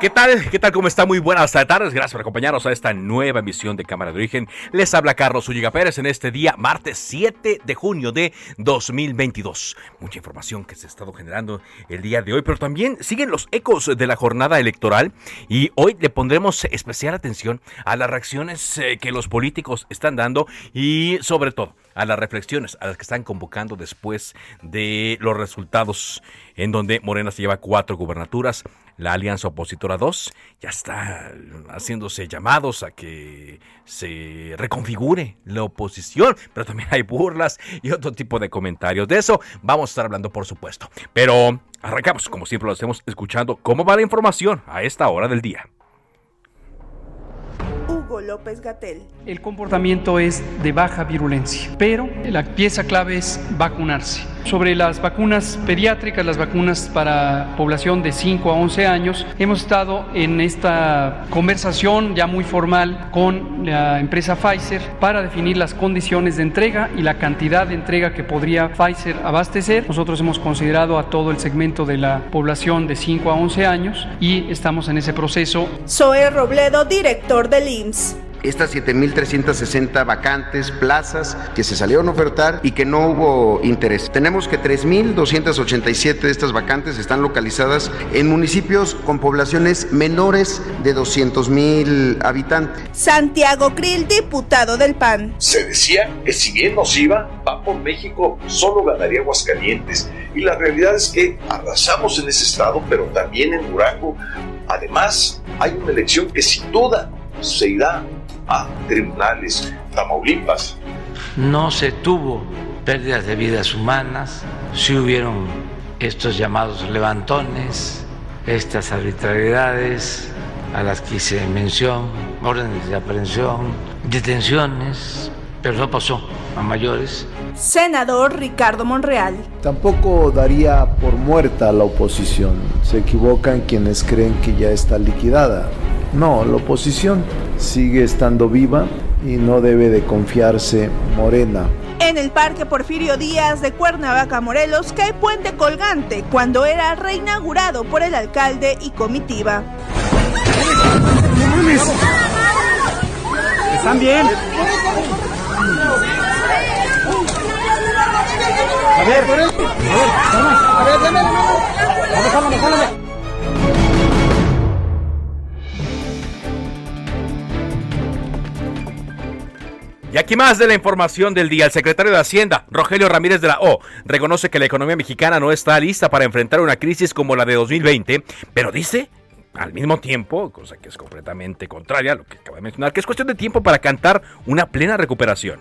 ¿Qué tal? ¿Qué tal? ¿Cómo está? Muy buenas tardes. Gracias por acompañarnos a esta nueva emisión de Cámara de Origen. Les habla Carlos Ulliga Pérez en este día, martes 7 de junio de 2022. Mucha información que se ha estado generando el día de hoy, pero también siguen los ecos de la jornada electoral y hoy le pondremos especial atención a las reacciones eh, que los políticos están dando y sobre todo a las reflexiones a las que están convocando después de los resultados en donde Morena se lleva cuatro gubernaturas, la alianza opositora 2 ya está haciéndose llamados a que se reconfigure la oposición, pero también hay burlas y otro tipo de comentarios. De eso vamos a estar hablando, por supuesto. Pero arrancamos, como siempre lo hacemos, escuchando cómo va la información a esta hora del día. Hugo López Gatel. El comportamiento es de baja virulencia, pero la pieza clave es vacunarse. Sobre las vacunas pediátricas, las vacunas para población de 5 a 11 años, hemos estado en esta conversación ya muy formal con la empresa Pfizer para definir las condiciones de entrega y la cantidad de entrega que podría Pfizer abastecer. Nosotros hemos considerado a todo el segmento de la población de 5 a 11 años y estamos en ese proceso. Zoe Robledo, director del IMSS estas 7.360 vacantes, plazas que se salieron a ofertar y que no hubo interés. Tenemos que 3.287 de estas vacantes están localizadas en municipios con poblaciones menores de 200.000 habitantes. Santiago Krill, diputado del PAN. Se decía que si bien nos iba, va por México solo ganaría Aguascalientes. Y la realidad es que arrasamos en ese estado, pero también en Durango. Además, hay una elección que sin duda se irá a tribunales, Tamaulipas. No se tuvo pérdidas de vidas humanas, sí hubieron estos llamados levantones, estas arbitrariedades a las que hice mención, órdenes de aprehensión, detenciones, pero no pasó a mayores. Senador Ricardo Monreal. Tampoco daría por muerta a la oposición. Se equivocan quienes creen que ya está liquidada. No, la oposición sigue estando viva y no debe de confiarse Morena. En el Parque Porfirio Díaz de Cuernavaca, Morelos, cae puente colgante cuando era reinaugurado por el alcalde y comitiva. ¿Están bien? A ver, a ver, ver. Y aquí más de la información del día. El secretario de Hacienda, Rogelio Ramírez de la O, reconoce que la economía mexicana no está lista para enfrentar una crisis como la de 2020, pero dice al mismo tiempo, cosa que es completamente contraria a lo que acaba de mencionar, que es cuestión de tiempo para cantar una plena recuperación.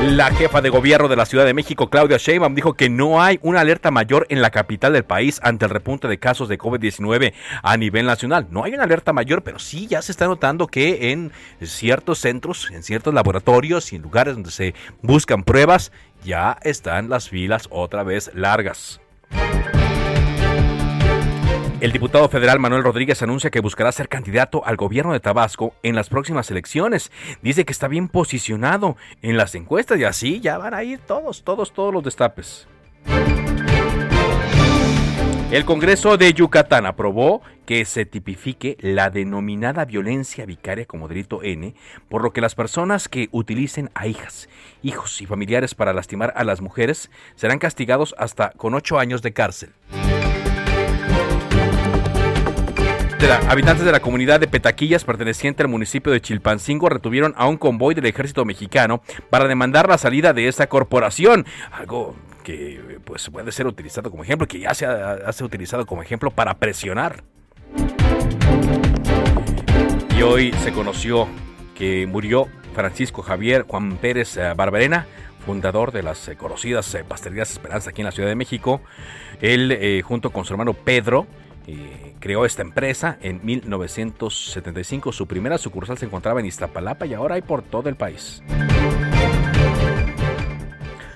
La jefa de gobierno de la Ciudad de México, Claudia Sheinbaum, dijo que no hay una alerta mayor en la capital del país ante el repunte de casos de COVID-19 a nivel nacional. No hay una alerta mayor, pero sí ya se está notando que en ciertos centros, en ciertos laboratorios y en lugares donde se buscan pruebas, ya están las filas otra vez largas. El diputado federal Manuel Rodríguez anuncia que buscará ser candidato al gobierno de Tabasco en las próximas elecciones. Dice que está bien posicionado en las encuestas y así ya van a ir todos, todos, todos los destapes. El Congreso de Yucatán aprobó que se tipifique la denominada violencia vicaria como delito N, por lo que las personas que utilicen a hijas, hijos y familiares para lastimar a las mujeres serán castigados hasta con ocho años de cárcel. Habitantes de la comunidad de Petaquillas, perteneciente al municipio de Chilpancingo, retuvieron a un convoy del ejército mexicano para demandar la salida de esta corporación. Algo que pues, puede ser utilizado como ejemplo, que ya se ha, ha utilizado como ejemplo para presionar. Y hoy se conoció que murió Francisco Javier Juan Pérez eh, Barberena, fundador de las eh, conocidas eh, Pastelerías Esperanza aquí en la Ciudad de México. Él, junto con su hermano Pedro, creó esta empresa en 1975. Su primera sucursal se encontraba en Iztapalapa y ahora hay por todo el país.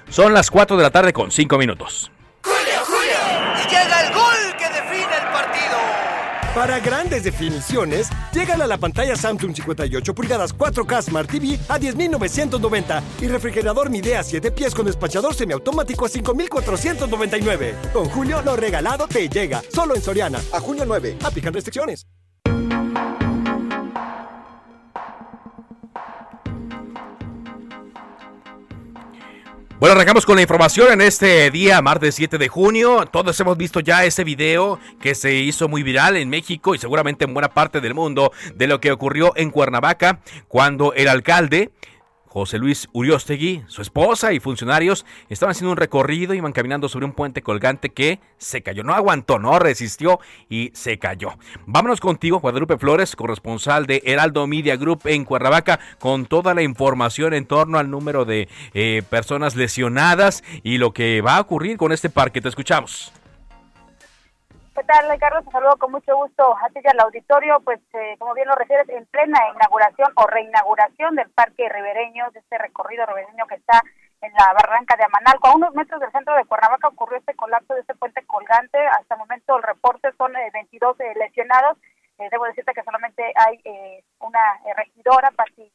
Son las 4 de la tarde con 5 minutos. Y llega el gol que define el partido. Para grandes definiciones, llegan a la pantalla Samsung 58 pulgadas 4K Smart TV a 10.990 y refrigerador Midea 7 pies con despachador semiautomático a 5.499. Con Julio, lo regalado te llega. Solo en Soriana. A junio 9. Aplican restricciones. Bueno, arrancamos con la información en este día, martes 7 de junio. Todos hemos visto ya ese video que se hizo muy viral en México y seguramente en buena parte del mundo de lo que ocurrió en Cuernavaca cuando el alcalde José Luis Uriostegui, su esposa y funcionarios estaban haciendo un recorrido, iban caminando sobre un puente colgante que se cayó, no aguantó, no resistió y se cayó. Vámonos contigo, Guadalupe Flores, corresponsal de Heraldo Media Group en Cuernavaca, con toda la información en torno al número de eh, personas lesionadas y lo que va a ocurrir con este parque. Te escuchamos. ¿Qué tal, Carlos? Te saludo con mucho gusto a ti y al auditorio. Pues, eh, como bien lo refieres, en plena inauguración o reinauguración del Parque Ribereño, de este recorrido ribereño que está en la barranca de Amanalco, a unos metros del centro de Cuernavaca, ocurrió este colapso de este puente colgante. Hasta el momento el reporte son 22 eh, lesionados. Eh, debo decirte que solamente hay una regidora, Pati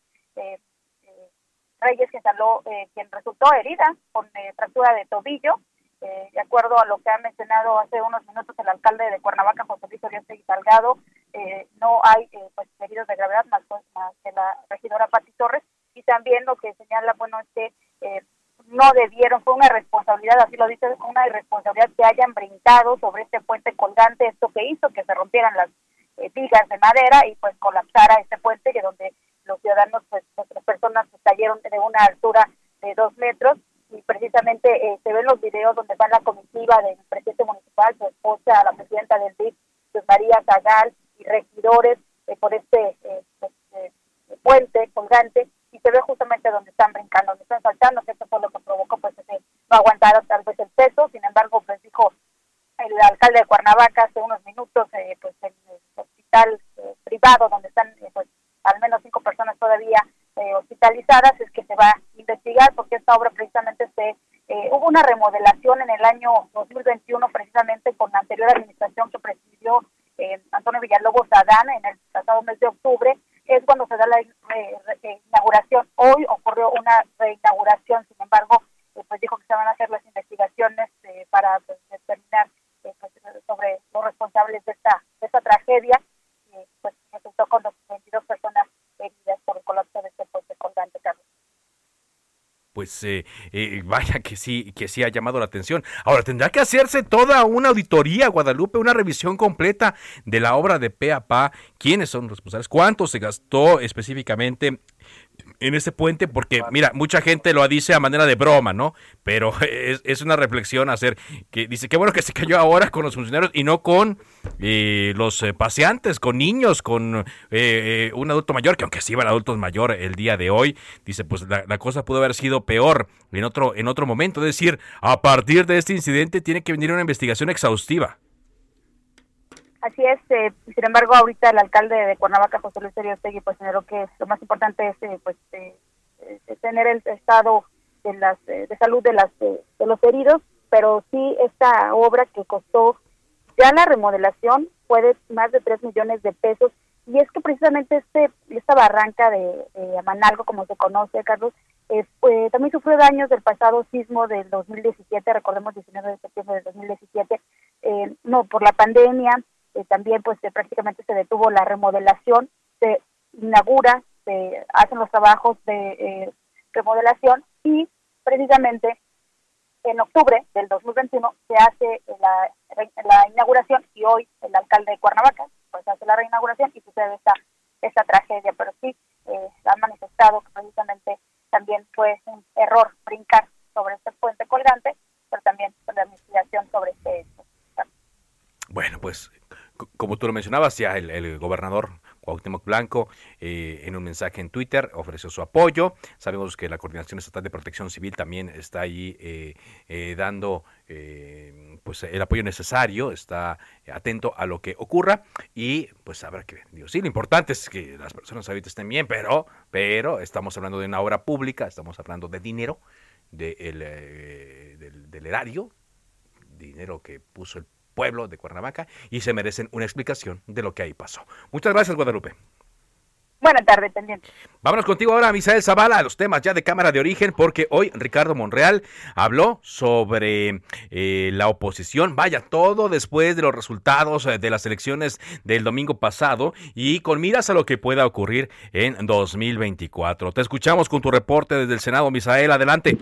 Reyes, que salió, quien resultó herida con fractura de tobillo. Eh, de acuerdo a lo que ha mencionado hace unos minutos el alcalde de Cuernavaca, José Luis Oriente Salgado, eh, no hay eh, pues, heridos de gravedad más, que la regidora Pati Torres. Y también lo que señala, bueno, es que no debieron, fue una irresponsabilidad, así lo dice, una irresponsabilidad que hayan brincado sobre este puente colgante, esto que hizo que se rompieran las vigas de madera y pues colapsara este puente, que donde los ciudadanos, pues las personas cayeron de una altura de dos metros y precisamente eh, se ven los videos donde va la comitiva del presidente municipal, su esposa, la presidenta del DIF, pues María Zagal y regidores eh, por este eh, pues, puente colgante y se ve justamente donde están brincando, donde están saltando, que eso fue lo que provocó pues ese no aguantar tal vez el peso, sin embargo pues dijo el alcalde de Cuernavaca hace unos minutos pues en el hospital privado donde están pues al menos cinco personas todavía hospitalizadas es que se va investigar porque esta obra precisamente se eh, hubo una remodelación en el año 2021 precisamente con la anterior administración que presidió eh, Antonio Villalobos Adán en el pasado mes de octubre es cuando se da la inauguración. Hoy ocurrió una reinauguración, sin embargo, eh, pues dijo que se van a hacer las investigaciones para pues, determinar pues, sobre los responsables de esta, de esta tragedia. pues resultó con 22 personas heridas por el colapso de este puente colgante, Carlos eh, eh, vaya que sí, que sí ha llamado la atención. Ahora tendrá que hacerse toda una auditoría, Guadalupe, una revisión completa de la obra de PAPA, quiénes son los responsables, cuánto se gastó específicamente en ese puente, porque mira, mucha gente lo dice a manera de broma, ¿no? Pero es, una reflexión hacer, que dice, qué bueno que se cayó ahora con los funcionarios y no con eh, los eh, paseantes, con niños, con eh, un adulto mayor, que aunque sí iban adultos mayor el día de hoy, dice, pues la, la, cosa pudo haber sido peor en otro, en otro momento. Es decir, a partir de este incidente tiene que venir una investigación exhaustiva. Así es, eh, sin embargo, ahorita el alcalde de Cuernavaca, José Luis Tegui, pues señaló que lo más importante es eh, pues eh, tener el estado de las de salud de las de los heridos, pero sí esta obra que costó ya la remodelación fue de más de 3 millones de pesos. Y es que precisamente este esta barranca de, Amanalgo, como se conoce, Carlos, pues, también sufrió daños del pasado sismo del 2017, recordemos 19 de septiembre del 2017, no por la pandemia, también pues prácticamente se detuvo la remodelación, se inaugura, se hacen los trabajos de remodelación y precisamente en octubre del 2021 se hace la, la inauguración y hoy el alcalde de Cuernavaca pues hace la reinauguración y sucede esta, esta tragedia, pero sí eh, han manifestado que precisamente también fue un error brincar sobre este puente colgante, pero también por la investigación sobre este hecho. Bueno, pues como tú lo mencionabas, ya el, el gobernador Cuauhtémoc Blanco, eh, en un mensaje en Twitter, ofreció su apoyo. Sabemos que la Coordinación Estatal de Protección Civil también está ahí eh, eh, dando pues el apoyo necesario, está atento a lo que ocurra y pues habrá que ver. Sí, lo importante es que las personas ahorita estén bien, pero, pero estamos hablando de una obra pública, estamos hablando de dinero, de del, del erario, dinero que puso el pueblo de Cuernavaca y se merecen una explicación de lo que ahí pasó. Muchas gracias, Guadalupe. Buenas tardes, pendiente. Vámonos contigo ahora, Misael Zavala, a los temas ya de Cámara de Origen, porque hoy Ricardo Monreal habló sobre eh, la oposición. Vaya, todo después de los resultados eh, de las elecciones del domingo pasado y con miras a lo que pueda ocurrir en 2024. Te escuchamos con tu reporte desde el Senado, Misael. Adelante.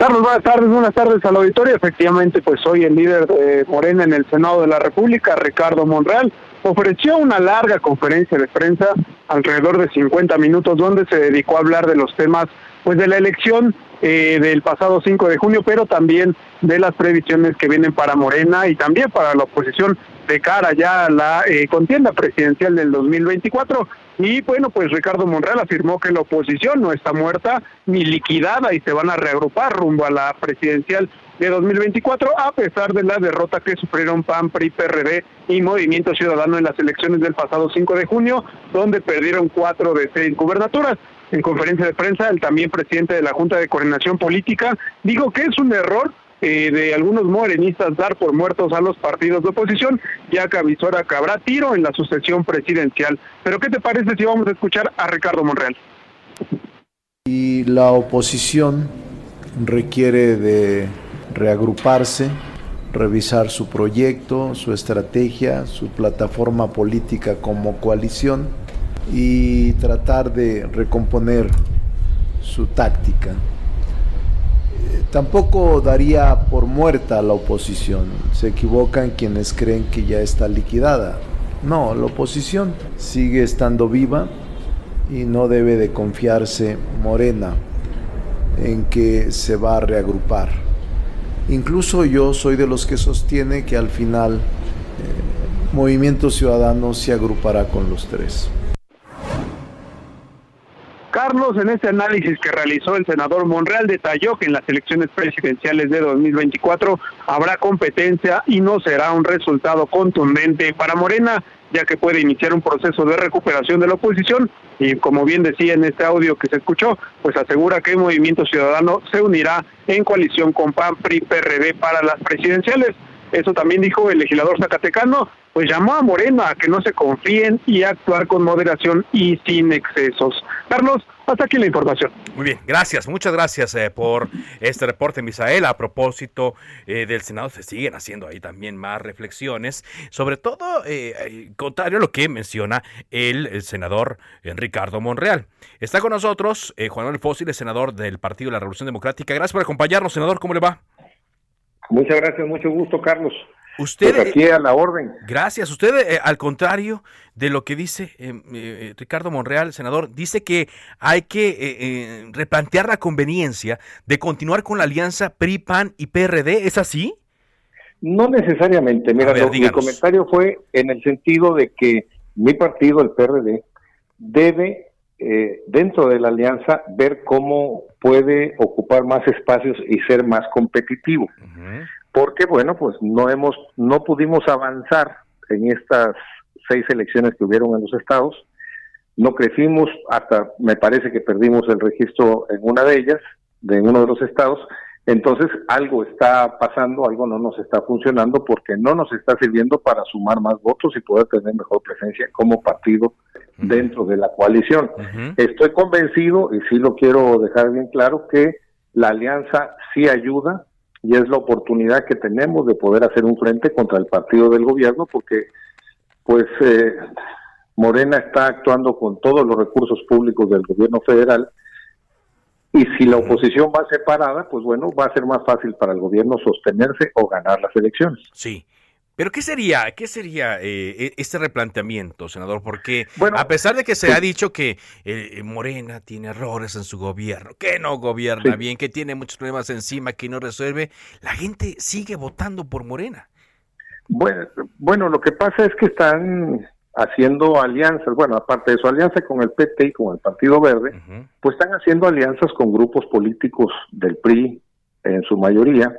Carlos, buenas tardes, buenas tardes al auditorio. Efectivamente, pues soy el líder de Morena en el Senado de la República, Ricardo Monreal, ofreció una larga conferencia de prensa, alrededor de 50 minutos, donde se dedicó a hablar de los temas pues de la elección eh, del pasado 5 de junio, pero también de las previsiones que vienen para Morena y también para la oposición de cara ya a la eh, contienda presidencial del 2024. Y bueno, pues Ricardo Monreal afirmó que la oposición no está muerta ni liquidada y se van a reagrupar rumbo a la presidencial de 2024, a pesar de la derrota que sufrieron PAN, PRI, PRD y Movimiento Ciudadano en las elecciones del pasado 5 de junio, donde perdieron cuatro de seis gubernaturas. En conferencia de prensa, el también presidente de la Junta de Coordinación Política dijo que es un error eh, de algunos morenistas dar por muertos a los partidos de oposición, ya que avisora que habrá tiro en la sucesión presidencial. Pero ¿qué te parece si vamos a escuchar a Ricardo Monreal? Y la oposición requiere de reagruparse, revisar su proyecto, su estrategia, su plataforma política como coalición y tratar de recomponer su táctica tampoco daría por muerta la oposición. Se equivocan quienes creen que ya está liquidada. No, la oposición sigue estando viva y no debe de confiarse Morena en que se va a reagrupar. Incluso yo soy de los que sostiene que al final eh, Movimiento Ciudadano se agrupará con los tres. Carlos, en este análisis que realizó el senador Monreal, detalló que en las elecciones presidenciales de 2024 habrá competencia y no será un resultado contundente para Morena, ya que puede iniciar un proceso de recuperación de la oposición y como bien decía en este audio que se escuchó, pues asegura que el Movimiento Ciudadano se unirá en coalición con PAN, PRI, PRD para las presidenciales. Eso también dijo el legislador zacatecano, pues llamó a Morena a que no se confíen y actuar con moderación y sin excesos. Carlos, hasta aquí la información. Muy bien, gracias, muchas gracias eh, por este reporte, Misael. A propósito eh, del Senado, se siguen haciendo ahí también más reflexiones, sobre todo eh, contrario a lo que menciona el, senador Ricardo Monreal. Está con nosotros Juan Manuel Fósil, senador del Partido de la Revolución Democrática. Gracias por acompañarnos, senador. ¿Cómo le va? Muchas gracias, mucho gusto, Carlos. Usted, pues aquí a la orden. Gracias. Usted, eh, al contrario de lo que dice eh, eh, Ricardo Monreal, senador, dice que hay que replantear la conveniencia de continuar con la alianza PRI, PAN y PRD. ¿Es así? No necesariamente. Mira, mi comentario fue en el sentido de que mi partido, el PRD, debe dentro de la alianza ver cómo puede ocupar más espacios y ser más competitivo porque bueno, pues no hemos, no pudimos avanzar en estas seis elecciones que hubieron en los estados, no crecimos hasta, me parece que perdimos el registro en una de ellas, de en uno de los estados, entonces algo está pasando, algo no nos está funcionando porque no nos está sirviendo para sumar más votos y poder tener mejor presencia como partido dentro de la coalición. Estoy convencido, y sí lo quiero dejar bien claro, que la alianza sí ayuda, y es la oportunidad que tenemos de poder hacer un frente contra el partido del gobierno porque pues eh, Morena está actuando con todos los recursos públicos del gobierno federal y si la oposición va separada, pues bueno, va a ser más fácil para el gobierno sostenerse o ganar las elecciones. Sí. Pero ¿qué sería, qué sería eh, e, este replanteamiento, senador? Porque a pesar de que se ha dicho que eh, Morena tiene errores en su gobierno, que no gobierna bien, que tiene muchos problemas encima, que no resuelve, la gente sigue votando por Morena. Bueno, bueno, lo que pasa es que están haciendo alianzas, bueno, aparte de su alianza con el PT y con el Partido Verde, pues están haciendo alianzas con grupos políticos del PRI en su mayoría,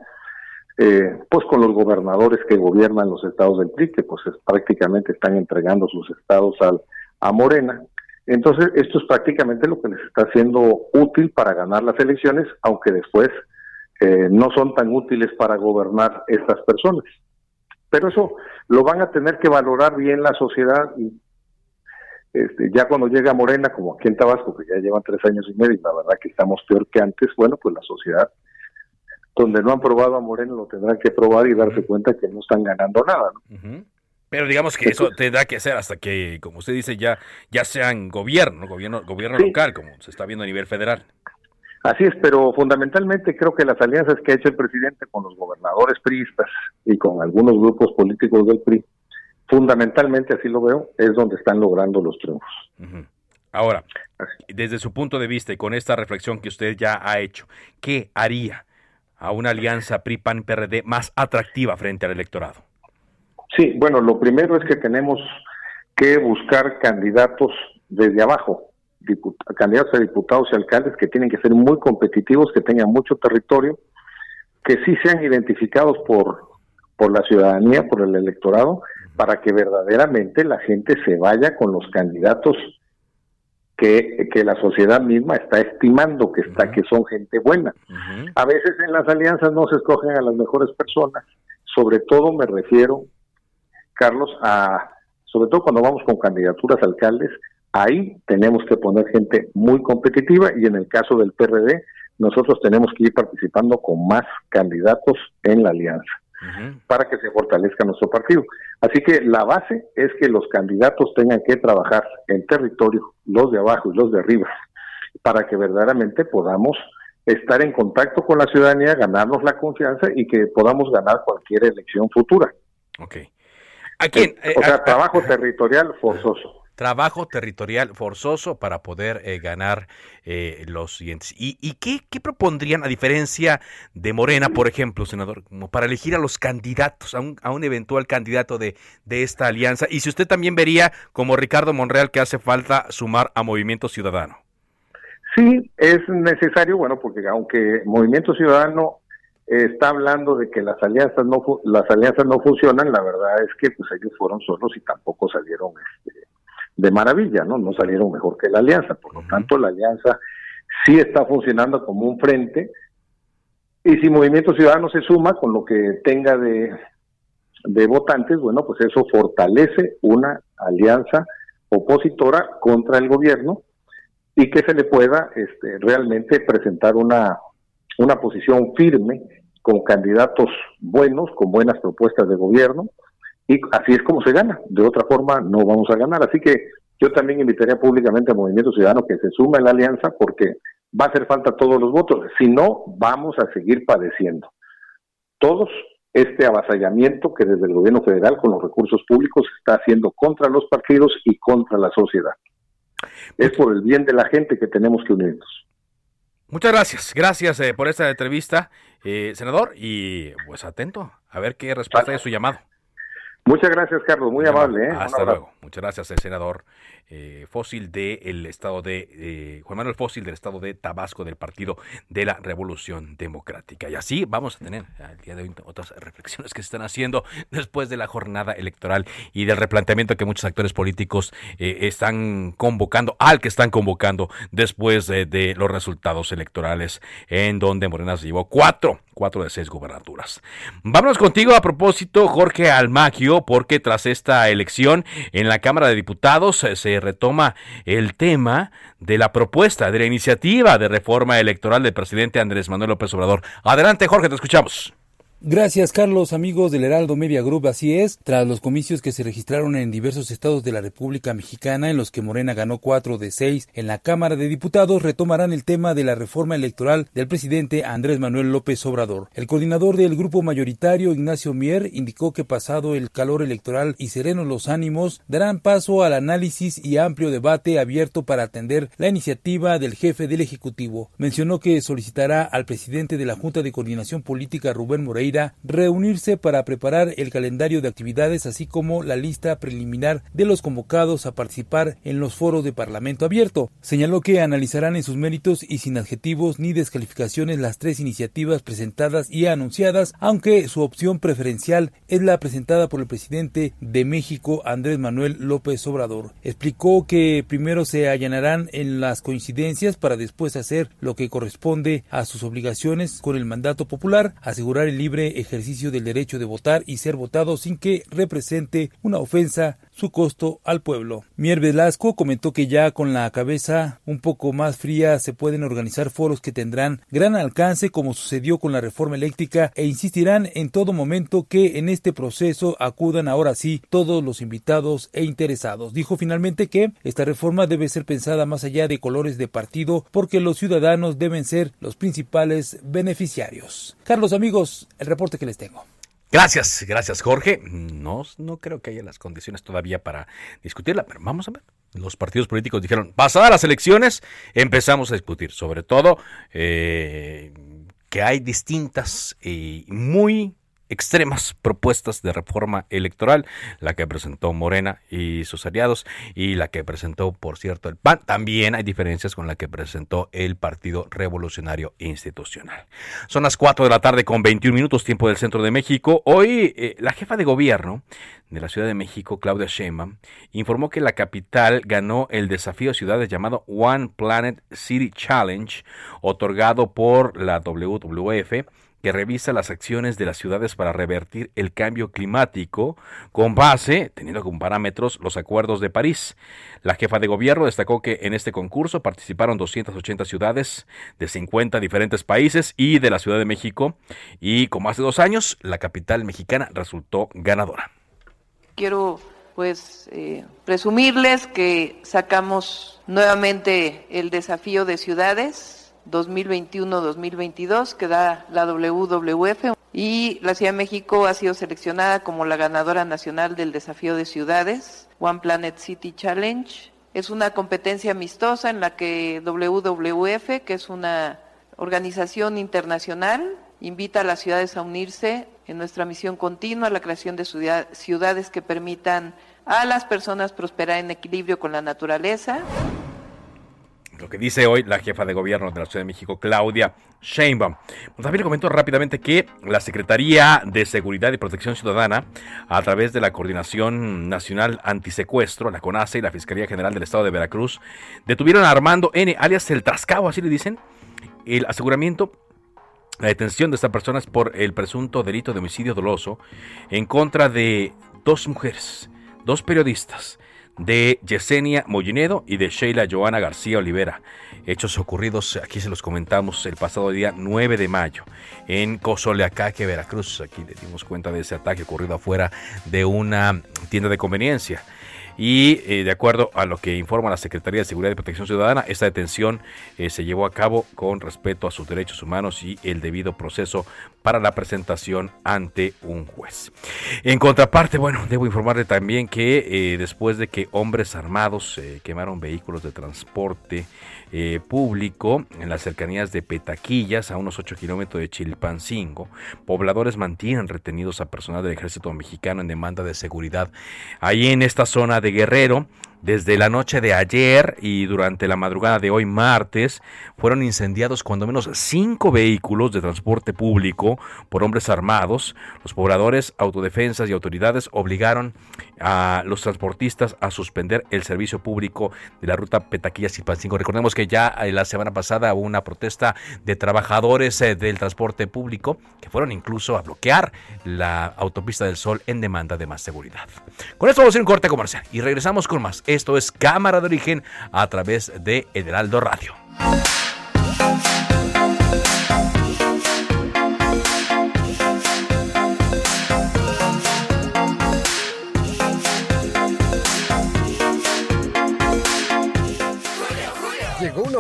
eh, pues con los gobernadores que gobiernan los estados del PRI, que pues prácticamente están entregando sus estados al, a Morena. Entonces, esto es prácticamente lo que les está haciendo útil para ganar las elecciones, aunque después eh, no son tan útiles para gobernar estas personas. Pero eso lo van a tener que valorar bien la sociedad y este, ya cuando llega Morena, como aquí en Tabasco, que ya llevan tres años y medio y la verdad que estamos peor que antes, bueno, pues la sociedad donde no han probado a Morena lo tendrán que probar y darse cuenta que no están ganando nada. Pero digamos que eso tendrá que hacer hasta que, como usted dice, ya, ya sean gobierno, gobierno, gobierno local, como se está viendo a nivel federal. Así es, pero fundamentalmente creo que las alianzas que ha hecho el presidente con los gobernadores priistas y con algunos grupos políticos del PRI, fundamentalmente así lo veo, es donde están logrando los triunfos. Ahora, desde su punto de vista y con esta reflexión que usted ya ha hecho, ¿qué haría a una alianza PRI-PAN-PRD más atractiva frente al electorado? Sí, bueno, lo primero es que tenemos que buscar candidatos desde abajo, candidatos a diputados y alcaldes que tienen que ser muy competitivos, que tengan mucho territorio, que sí sean identificados por, por la ciudadanía, por el electorado, para que verdaderamente la gente se vaya con los candidatos que, que la sociedad misma está estimando que está, que son gente buena. A veces en las alianzas no se escogen a las mejores personas, sobre todo me refiero, Carlos, a sobre todo cuando vamos con candidaturas a alcaldes, Ahí tenemos que poner gente muy competitiva y en el caso del PRD, nosotros tenemos que ir participando con más candidatos en la alianza para que se fortalezca nuestro partido. Así que la base es que los candidatos tengan que trabajar en territorio, los de abajo y los de arriba, para que verdaderamente podamos estar en contacto con la ciudadanía, ganarnos la confianza y que podamos ganar cualquier elección futura. Ok. ¿A quién? o sea, trabajo territorial forzoso trabajo territorial forzoso para poder eh, ganar eh, los siguientes. ¿Y, y qué, qué, propondrían a diferencia de Morena, por ejemplo, senador, como para elegir a los candidatos, a un, a un eventual candidato de, de esta alianza? Y si usted también vería, como Ricardo Monreal, que hace falta sumar a Movimiento Ciudadano. Sí, es necesario, bueno, porque aunque Movimiento Ciudadano está hablando de que las alianzas no las alianzas no funcionan, la verdad es que pues ellos fueron solos y tampoco salieron este, de maravilla, ¿no? No salieron mejor que la alianza, por lo tanto la alianza sí está funcionando como un frente. Y si Movimiento Ciudadano se suma con lo que tenga de, de votantes, bueno, pues eso fortalece una alianza opositora contra el gobierno y que se le pueda este, realmente presentar una, una posición firme con candidatos buenos, con buenas propuestas de gobierno, y así es como se gana. De otra forma, no vamos a ganar. Así que yo también invitaría públicamente al Movimiento Ciudadano que se sume a la alianza porque va a hacer falta todos los votos. Si no, vamos a seguir padeciendo. Todos este avasallamiento que desde el gobierno federal con los recursos públicos está haciendo contra los partidos y contra la sociedad. Es por el bien de la gente que tenemos que unirnos. Muchas gracias, gracias eh, por esta entrevista, eh, senador, y pues atento a ver qué respuesta es su llamado. Muchas gracias, Carlos. Muy amable. ¿eh? Hasta luego. Muchas gracias, el senador eh, Fósil del estado de eh, Juan Manuel Fósil del estado de Tabasco del Partido de la Revolución Democrática. Y así vamos a tener al día de hoy otras reflexiones que se están haciendo después de la jornada electoral y del replanteamiento que muchos actores políticos están convocando, al que están convocando después de los resultados electorales, en donde Morena se llevó cuatro, cuatro de seis gobernaturas. Vámonos contigo a propósito, Jorge Almaquio porque tras esta elección en la Cámara de Diputados eh, se retoma el tema de la propuesta de la iniciativa de reforma electoral del presidente Andrés Manuel López Obrador. Adelante, Jorge, te escuchamos. Gracias, Carlos, amigos del Heraldo Media Group. Así es, tras los comicios que se registraron en diversos estados de la República Mexicana, en los que Morena ganó cuatro de seis en la Cámara de Diputados, retomarán el tema de la reforma electoral del presidente Andrés Manuel López Obrador. El coordinador del grupo mayoritario, Ignacio Mier, indicó que pasado el calor electoral y serenos los ánimos, darán paso al análisis y amplio debate abierto para atender la iniciativa del jefe del Ejecutivo. Mencionó que solicitará al presidente de la Junta de Coordinación Política, Rubén Moreira, reunirse para preparar el calendario de actividades así como la lista preliminar de los convocados a participar en los foros de Parlamento abierto. Señaló que analizarán en sus méritos y sin adjetivos ni descalificaciones las tres iniciativas presentadas y anunciadas, aunque su opción preferencial es la presentada por el presidente de México, Andrés Manuel López Obrador. Explicó que primero se allanarán en las coincidencias para después hacer lo que corresponde a sus obligaciones con el mandato popular, asegurar el libre ejercicio del derecho de votar y ser votado sin que represente una ofensa su costo al pueblo. Mier Velasco comentó que ya con la cabeza un poco más fría se pueden organizar foros que tendrán gran alcance como sucedió con la reforma eléctrica e insistirán en todo momento que en este proceso acudan ahora sí todos los invitados e interesados. Dijo finalmente que esta reforma debe ser pensada más allá de colores de partido porque los ciudadanos deben ser los principales beneficiarios. Carlos amigos, el reporte que les tengo. Gracias, gracias Jorge. No, no creo que haya las condiciones todavía para discutirla, pero vamos a ver. Los partidos políticos dijeron, pasadas las elecciones, empezamos a discutir, sobre todo eh, que hay distintas y muy extremas propuestas de reforma electoral, la que presentó Morena y sus aliados y la que presentó, por cierto, el PAN. También hay diferencias con la que presentó el Partido Revolucionario Institucional. Son las 4 de la tarde con 21 minutos tiempo del centro de México. Hoy eh, la jefa de gobierno de la Ciudad de México, Claudia Sheinbaum, informó que la capital ganó el desafío de ciudades llamado One Planet City Challenge, otorgado por la WWF que revisa las acciones de las ciudades para revertir el cambio climático con base, teniendo como parámetros, los acuerdos de París. La jefa de gobierno destacó que en este concurso participaron 280 ciudades de 50 diferentes países y de la Ciudad de México y como hace dos años, la capital mexicana resultó ganadora. Quiero pues eh, presumirles que sacamos nuevamente el desafío de ciudades 2021-2022 que da la WWF y la Ciudad de México ha sido seleccionada como la ganadora nacional del desafío de ciudades One Planet City Challenge. Es una competencia amistosa en la que WWF, que es una organización internacional, invita a las ciudades a unirse en nuestra misión continua, la creación de ciudades que permitan a las personas prosperar en equilibrio con la naturaleza lo que dice hoy la jefa de gobierno de la Ciudad de México, Claudia Sheinbaum. Pues también le comento rápidamente que la Secretaría de Seguridad y Protección Ciudadana, a través de la Coordinación Nacional Antisecuestro, la CONACE y la Fiscalía General del Estado de Veracruz, detuvieron a Armando N., alias el Trascao, así le dicen, el aseguramiento la detención de esta persona es por el presunto delito de homicidio doloso en contra de dos mujeres, dos periodistas, de Yesenia Mollinedo y de Sheila Joana García Olivera. Hechos ocurridos, aquí se los comentamos el pasado día 9 de mayo en Cozoleacaque, Veracruz. Aquí le dimos cuenta de ese ataque ocurrido afuera de una tienda de conveniencia. Y eh, de acuerdo a lo que informa la Secretaría de Seguridad y Protección Ciudadana, esta detención eh, se llevó a cabo con respeto a sus derechos humanos y el debido proceso para la presentación ante un juez. En contraparte, bueno, debo informarle también que eh, después de que hombres armados quemaron vehículos de transporte público en las cercanías de Petaquillas, a unos 8 kilómetros de Chilpancingo, pobladores mantienen retenidos a personal del ejército mexicano en demanda de seguridad. Ahí en esta zona de Guerrero, Desde la noche de ayer y durante la madrugada de hoy martes fueron incendiados cuando menos cinco vehículos de transporte público por hombres armados. Los pobladores, autodefensas y autoridades obligaron a los transportistas a suspender el servicio público de la ruta Petaquilla-Silpancingo. Recordemos que ya eh, la semana pasada hubo una protesta de trabajadores eh, del transporte público que fueron incluso a bloquear la autopista del Sol en demanda de más seguridad. Con esto vamos a ir un corte comercial y regresamos con más. Esto es Cámara de Origen a través de El Heraldo Radio.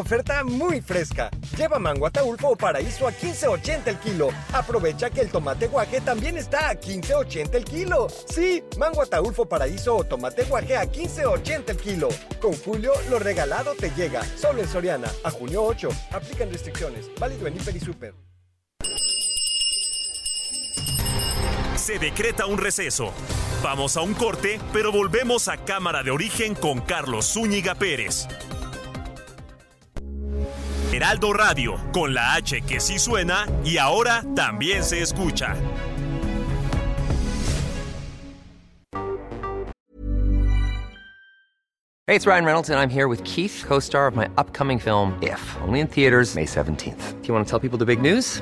Oferta muy fresca. Lleva mango ataulfo o paraíso a 15.80 el kilo. Aprovecha que el tomate guaje también está a 15.80 el kilo. Sí, mango ataulfo paraíso o tomate guaje a 15.80 el kilo. Con Julio, lo regalado te llega. Solo en Soriana. A junio 8. Aplican restricciones. Válido en Hiper y Super. Se decreta un receso. Vamos a un corte, pero volvemos a Cámara de Origen con Carlos Zúñiga Pérez. Heraldo Radio, con la H que sí suena y ahora también se escucha. Hey, it's Ryan Reynolds, and I'm here with Keith, co star of my upcoming film, If, only in theaters, May 17th. Do you want to tell people the big news?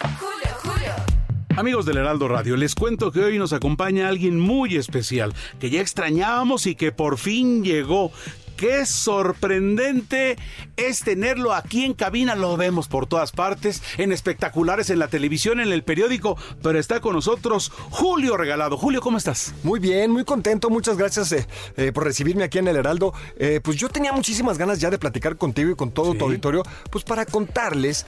Julio, Julio. Amigos del Heraldo Radio, les cuento que hoy nos acompaña alguien muy especial, que ya extrañábamos y que por fin llegó. Qué sorprendente es tenerlo aquí en cabina. Lo vemos por todas partes, en espectaculares, en la televisión, en el periódico, pero está con nosotros Julio Regalado. Julio, ¿cómo estás? Muy bien, muy contento. Muchas gracias eh, eh, por recibirme aquí en el Heraldo. Eh, pues yo tenía muchísimas ganas ya de platicar contigo y con todo tu auditorio, pues para contarles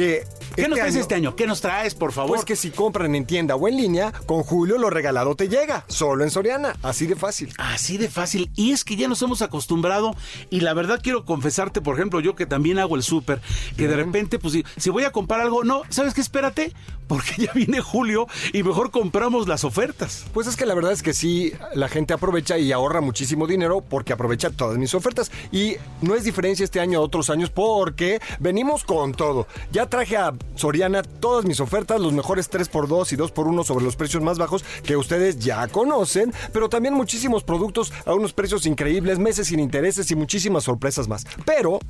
que ¿Qué nos traes este año? ¿Qué nos traes, por favor? Pues que si compran en tienda o en línea, con Julio lo regalado te llega, solo en Soriana, así de fácil. Así de fácil. Y es que ya nos hemos acostumbrado y la verdad quiero confesarte, por ejemplo, yo que también hago el súper, que de repente, pues si, si voy a comprar algo, no, ¿sabes qué? Espérate, porque ya viene Julio y mejor compramos las ofertas. Pues es que la verdad es que sí, la gente aprovecha y ahorra muchísimo dinero porque aprovecha todas mis ofertas. Y no es diferencia este año a otros años porque venimos con todo. Ya traje a Soriana todas mis ofertas, los mejores 3x2 y 2x1 sobre los precios más bajos que ustedes ya conocen, pero también muchísimos productos a unos precios increíbles, meses sin intereses y muchísimas sorpresas más. Pero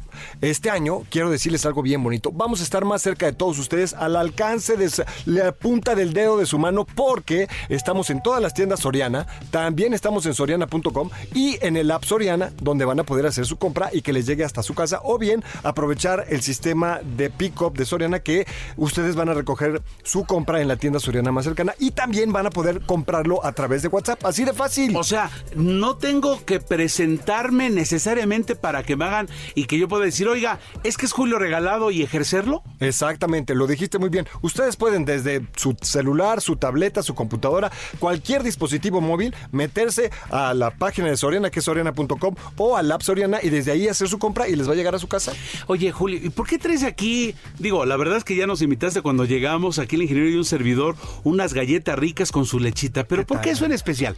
este año quiero decirles algo bien bonito. Vamos a estar más cerca de todos ustedes al alcance de la punta del dedo de su mano porque estamos en todas las tiendas Soriana, también estamos en soriana.com y en el app Soriana donde van a poder hacer su compra y que les llegue hasta su casa o bien aprovechar el sistema de pick-up de Soriana que ustedes van a recoger su compra en la tienda Soriana más cercana y también van a poder comprarlo a través de WhatsApp, así de fácil. O sea, no tengo que presentarme necesariamente para que me hagan y que yo pueda decir, oiga, es que es Julio regalado y ejercerlo. Exactamente, lo dijiste muy bien. Ustedes pueden desde su celular, su tableta, su computadora, cualquier dispositivo móvil, meterse a la página de Soriana, que es soriana.com, o al app Soriana y desde ahí hacer su compra y les va a llegar a su casa. Oye, Julio, ¿y por qué traes aquí? Digo, la verdad es que ya nos invitaste cuando llegamos aquí el ingeniero y un servidor unas galletas ricas con su lechita, pero ¿por qué eso en especial?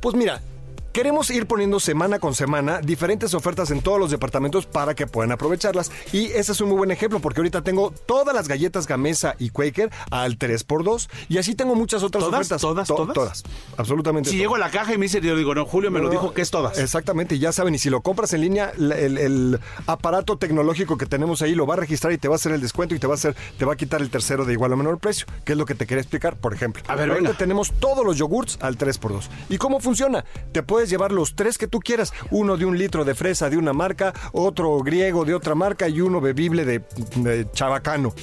Pues mira, queremos ir poniendo semana con semana diferentes ofertas en todos los departamentos para que puedan aprovecharlas. Y ese es un muy buen ejemplo porque ahorita tengo todas las galletas Gamesa y Quaker al 3x2 y así tengo muchas otras ¿Todas? ofertas. ¿Todas? To- ¿Todas? Todas. Absolutamente. Si todas. llego a la caja y me dice, yo digo, no, Julio me lo dijo que es todas. Exactamente, ya saben, y si lo compras en línea, el, el aparato tecnológico que tenemos ahí lo va a registrar y te va a hacer el descuento y te va a hacer, te va a quitar el tercero de igual o menor precio, que es lo que te quería explicar, por ejemplo. A ver, Ahorita venga. tenemos todos los yogurts al 3x2. ¿Y cómo funciona? Te puedes llevar los tres que tú quieras, uno de un litro de fresa de una marca, otro griego de otra marca y uno bebible de, de chabacano.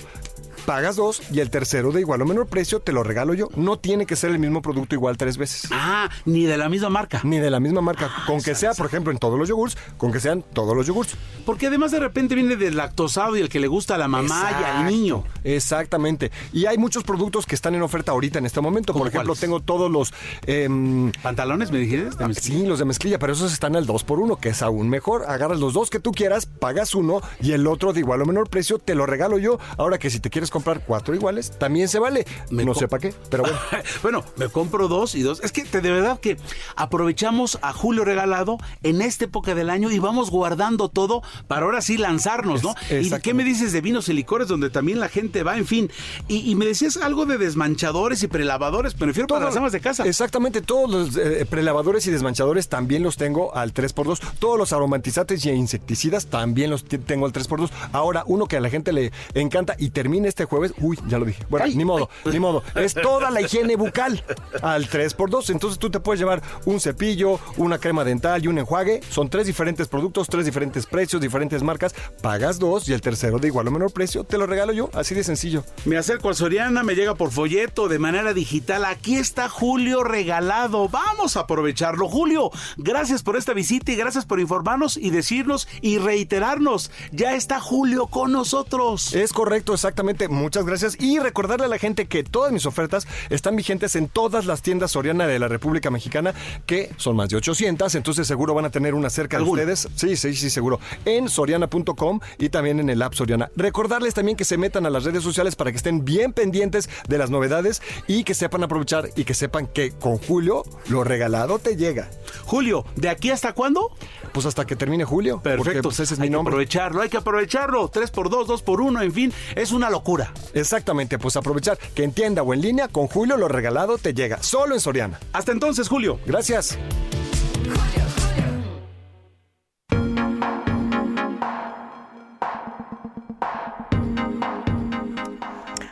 Pagas dos y el tercero de igual o menor precio te lo regalo yo. No tiene que ser el mismo producto igual tres veces. Ah, ni de la misma marca. Ni de la misma marca. con que sea, por ejemplo, en todos los yogurts, con que sean todos los yogurts. Porque además de repente viene del lactosado y el que le gusta a la mamá y al niño. Exactamente. Y hay muchos productos que están en oferta ahorita en este momento. Por ejemplo, cuáles? tengo todos los... em, ¿Pantalones me dijiste? Ah, sí, los de mezclilla, pero esos están al 2 por 1 que es aún mejor. Agarras los dos que tú quieras, pagas uno y el otro de igual o menor precio te lo regalo yo. Ahora que si te quieres comprar cuatro iguales, también se vale. no sé para qué, pero bueno. bueno, me compro dos y dos. Es que de verdad que aprovechamos a Julio Regalado en esta época del año y vamos guardando todo para ahora sí lanzarnos, ¿no? ¿Y qué me dices de vinos y licores donde también la gente va? En fin. Y, y me decías algo de desmanchadores y prelavadores, pero refiero para las amas de casa. Exactamente, todos los eh, prelavadores y desmanchadores también los tengo al 3x2. Todos los aromatizantes y insecticidas también los tengo al 3x2. Ahora, uno que a la gente le encanta y termina este jueves, uy, ya lo dije. Bueno, ni modo, ni modo. Es toda la higiene bucal al 3x2. Entonces tú te puedes llevar un cepillo, una crema dental y un enjuague. Son tres diferentes productos, tres diferentes precios, diferentes marcas. Pagas dos y el tercero de igual o menor precio te lo regalo yo. Así de sencillo. Me acerco al Soriana, me llega por folleto de manera digital. Aquí está Julio regalado. Vamos a aprovecharlo. Julio, gracias por esta visita y gracias por informarnos y decirnos y reiterarnos. Ya está Julio con nosotros. Es correcto, exactamente. Muchas gracias. Y recordarle a la gente que todas mis ofertas están vigentes en todas las tiendas Soriana de la República Mexicana, que son más de 800. Entonces seguro van a tener una cerca de ustedes. Sí, sí, sí, seguro. En soriana.com y también en el app Soriana. Recordarles también que se metan a las redes sociales para que estén bien pendientes de las novedades y que sepan aprovechar y que sepan que con Julio lo regalado te llega. Julio, ¿de aquí hasta cuándo? Pues hasta que termine Julio. Porque Perfecto. pues ese es hay mi nombre. que aprovecharlo, hay que aprovecharlo. 3 por 2 2 por 1 en fin, es una locura. Exactamente, pues aprovechar que en tienda o en línea con Julio lo regalado te llega. Solo en Soriana. Hasta entonces, Julio. Gracias.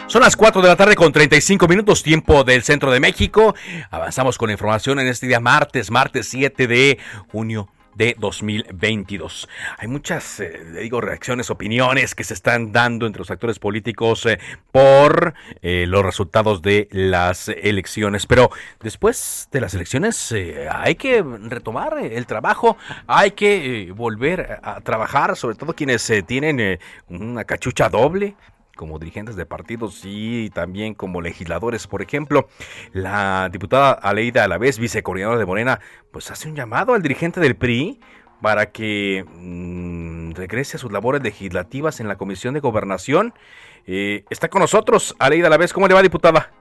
Son las 4 de la tarde con 35 minutos, tiempo del centro de México. Avanzamos con información en este día martes, martes 7 de junio de 2022. Hay muchas, eh, digo, reacciones, opiniones que se están dando entre los actores políticos eh, por eh, los resultados de las elecciones. Pero después de las elecciones eh, hay que retomar el trabajo, hay que volver a, trabajar, sobre todo quienes tienen una cachucha doble como dirigentes de partidos y también como legisladores. Por ejemplo, la diputada Aleida Alavés, vicecoordinadora de Morena, pues hace un llamado al dirigente del PRI para que mm, regrese a sus labores legislativas en la Comisión de Gobernación. Eh, está con nosotros Aleida Alavés. ¿Cómo le va, diputada?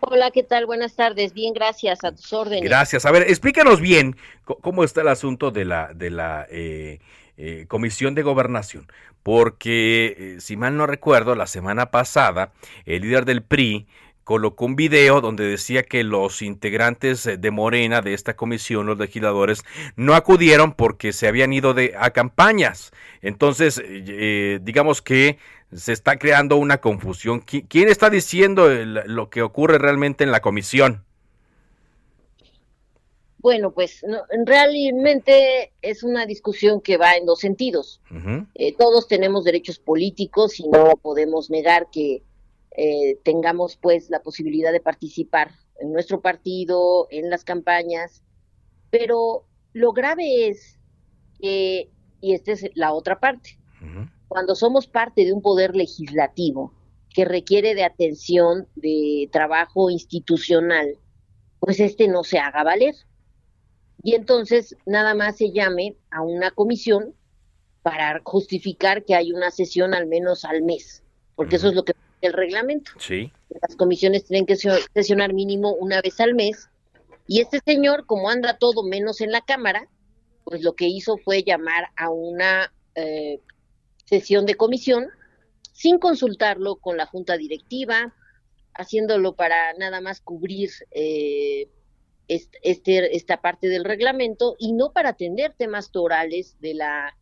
Hola, ¿qué tal? Buenas tardes. Bien, gracias. A tus órdenes. Gracias. A ver, explícanos bien cómo está el asunto de la, de la eh, eh, Comisión de Gobernación. Porque, eh, si mal no recuerdo, la semana pasada, el líder del PRI colocó un video donde decía que los integrantes eh, de Morena de esta comisión, los legisladores, no acudieron porque se habían ido de, a campañas. Entonces, eh, eh, digamos que se está creando una confusión. ¿Qui- ¿Quién está diciendo lo que ocurre realmente en la comisión? Bueno, pues no, realmente es una discusión que va en dos sentidos. Eh, todos tenemos derechos políticos y no podemos negar que eh, tengamos pues la posibilidad de participar en nuestro partido, en las campañas, pero lo grave es que, y esta es la otra parte, cuando somos parte de un poder legislativo que requiere de atención, de trabajo institucional, pues este no se haga valer. Y entonces nada más se llame a una comisión para justificar que hay una sesión al menos al mes, porque eso es lo que el reglamento. Sí. Las comisiones tienen que sesio- sesionar mínimo una vez al mes Y este señor, como anda todo menos en la Cámara, pues lo que hizo fue llamar a una eh, sesión de comisión sin consultarlo con la junta directiva, haciéndolo para nada más cubrir eh, este, esta parte del reglamento y no para atender temas torales de la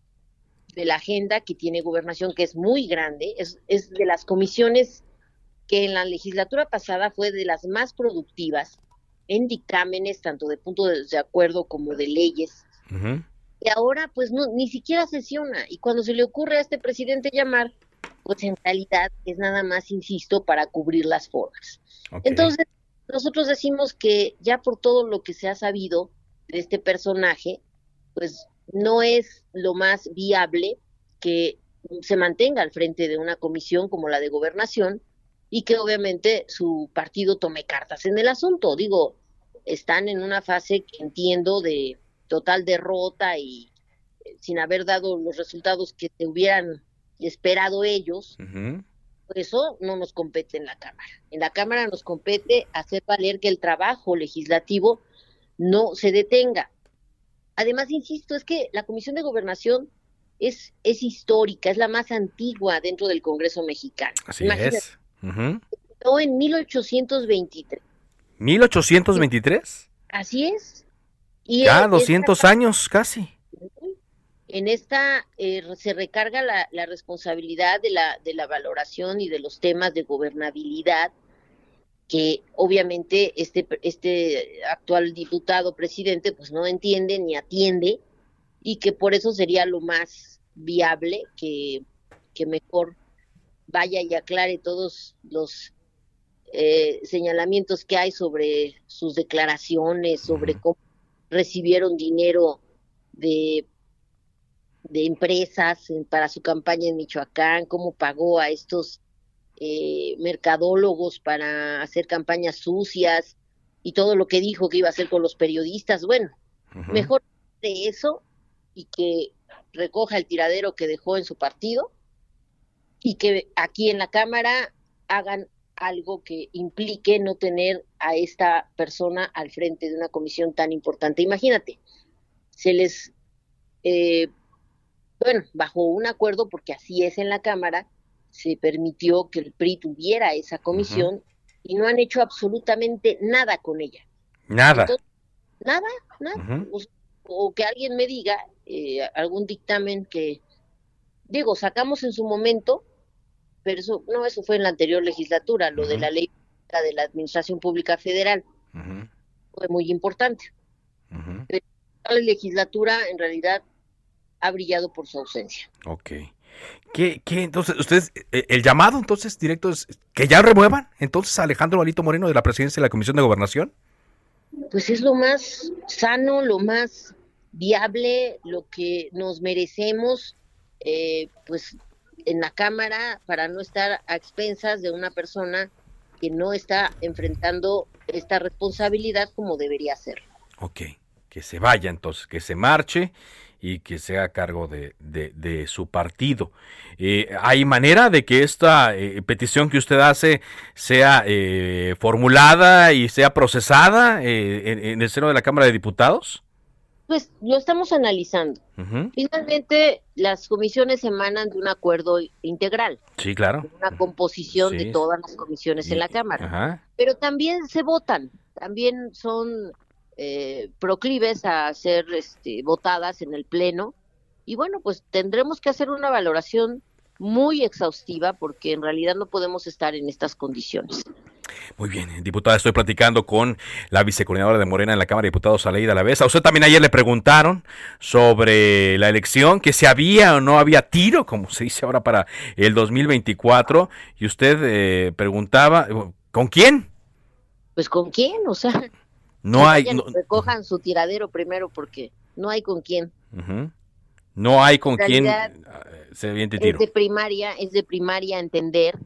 de la agenda que tiene gobernación, que es muy grande, es, es de las comisiones que en la legislatura pasada fue de las más productivas en dictámenes, tanto de punto de, acuerdo como de leyes. Y ahora, pues, no, ni siquiera sesiona. Y cuando se le ocurre a este presidente llamar, pues en realidad es nada más, insisto, para cubrir las formas. Entonces, nosotros decimos que ya por todo lo que se ha sabido de este personaje, pues no es lo más viable que se mantenga al frente de una comisión como la de gobernación y que obviamente su partido tome cartas en el asunto. Digo, están en una fase que entiendo de total derrota y eh, sin haber dado los resultados que se hubieran esperado ellos. Por eso no nos compete en la Cámara. En la Cámara nos compete hacer valer que el trabajo legislativo no se detenga. Además, insisto, es que la Comisión de Gobernación es, es histórica, es la más antigua dentro del Congreso mexicano. Así es. Uh en 1823. ¿1823? Así es. Y ya, 200 años casi. En esta eh, se recarga la, la, responsabilidad de la, de la valoración y de los temas de gobernabilidad que obviamente este, este actual diputado presidente pues no entiende ni atiende y que por eso sería lo más viable que, que mejor vaya y aclare todos los eh, señalamientos que hay sobre sus declaraciones, sobre cómo recibieron dinero de, de empresas para su campaña en Michoacán, cómo pagó a estos eh, mercadólogos para hacer campañas sucias y todo lo que dijo que iba a hacer con los periodistas. Bueno, mejor de eso y que recoja el tiradero que dejó en su partido y que aquí en la Cámara hagan algo que implique no tener a esta persona al frente de una comisión tan importante. Imagínate, se les, eh, bueno, bajo un acuerdo, porque así es en la Cámara, se permitió que el PRI tuviera esa comisión y no han hecho absolutamente nada con ella. Nada. nada, nada. o, que alguien me diga eh, algún dictamen que, digo, sacamos en su momento, pero eso, no, eso fue en la anterior legislatura, lo de la ley de la Administración Pública Federal. Fue muy importante. la legislatura en realidad ha brillado por su ausencia. Ok. ¿Qué, qué entonces, ustedes, eh, el llamado entonces directo es que ya remuevan entonces a Alejandro Alito Moreno de la presidencia de la Comisión de Gobernación? Pues es lo más sano, lo más viable, lo que nos merecemos, eh, pues en la Cámara para no estar a expensas de una persona que no está enfrentando esta responsabilidad como debería ser. Ok, que se vaya entonces, que se marche y que sea cargo de, de, su partido. Eh, ¿Hay manera de que esta eh, petición que usted hace sea eh, formulada y sea procesada en, el seno de la Cámara de Diputados? Pues lo estamos analizando. Finalmente, las comisiones emanan de un acuerdo integral. Sí, claro. Una composición de todas las comisiones en la Cámara. Pero también se votan, también son eh, proclives a ser este, votadas en el Pleno. Y bueno, pues tendremos que hacer una valoración muy exhaustiva porque en realidad no podemos estar en estas condiciones. Muy bien, diputada, estoy platicando con la vicecoordinadora de Morena en la Cámara de Diputados, Aleida Lavesa. A usted también ayer le preguntaron sobre la elección, que si había o no había tiro, como se dice ahora para el 2024, y usted eh, preguntaba, ¿con quién? Pues con quién, o sea, no hay. recojan su tiradero primero porque no hay con quién. No hay con quién se tiro. Es de primaria, es de primaria entender,